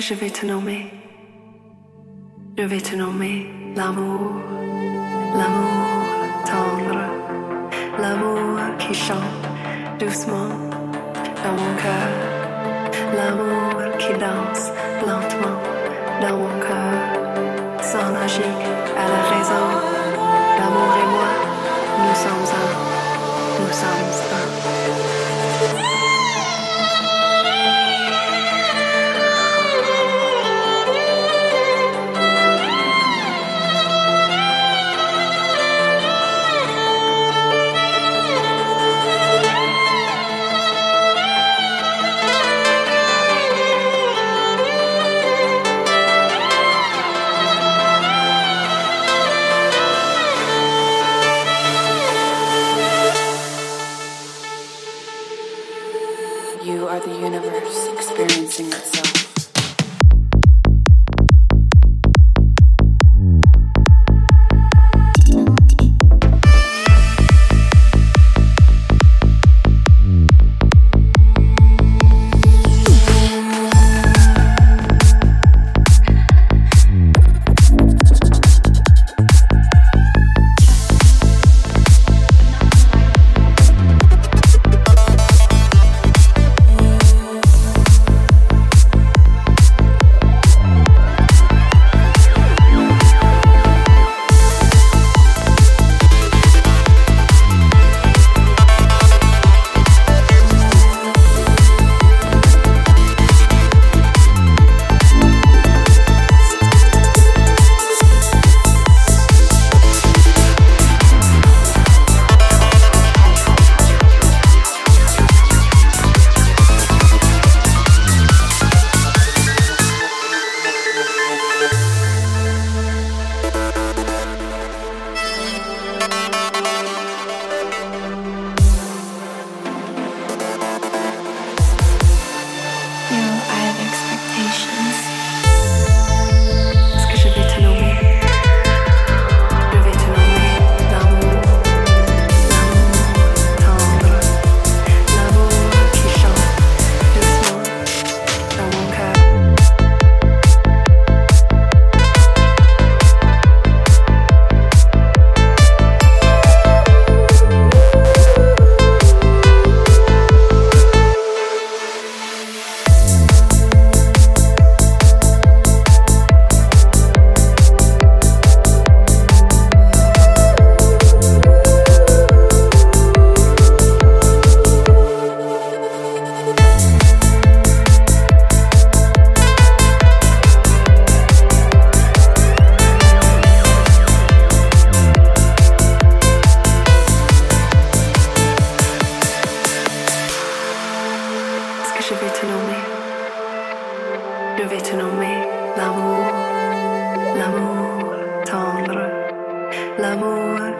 je vais te nommer Je vais te nommer l'amour, l'amour tendre, l'amour qui chante doucement dans mon cœur, l'amour qui danse lentement dans mon cœur, sans logique à la raison. L'amour et moi, nous sommes un, nous sommes un. The universe experiencing itself.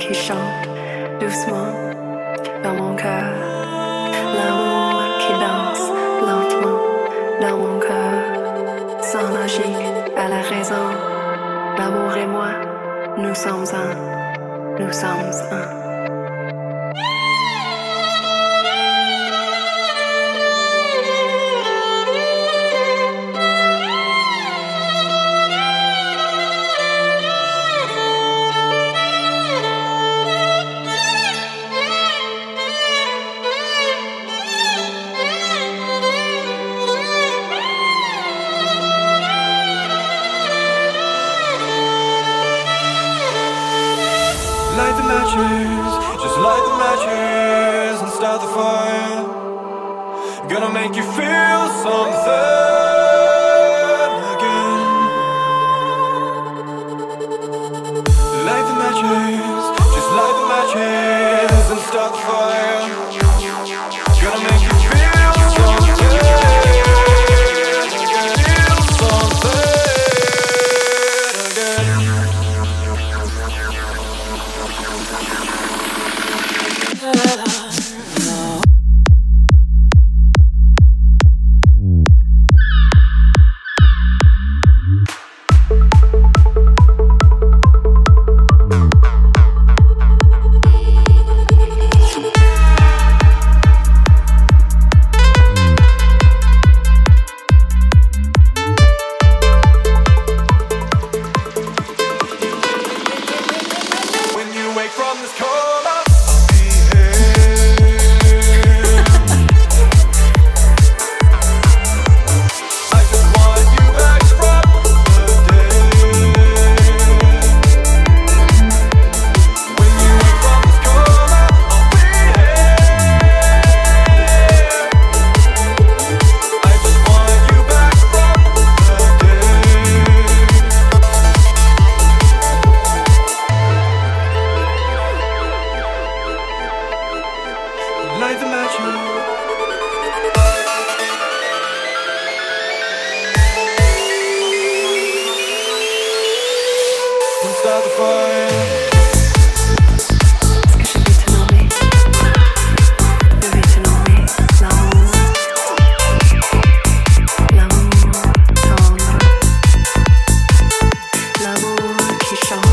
Qui chante doucement dans mon cœur, l'amour qui danse lentement dans mon cœur, sans logique à la raison. L'amour et moi, nous sommes un, nous sommes un. Light the matches, just light the matches and start the fire. Gonna make you feel something Keep on.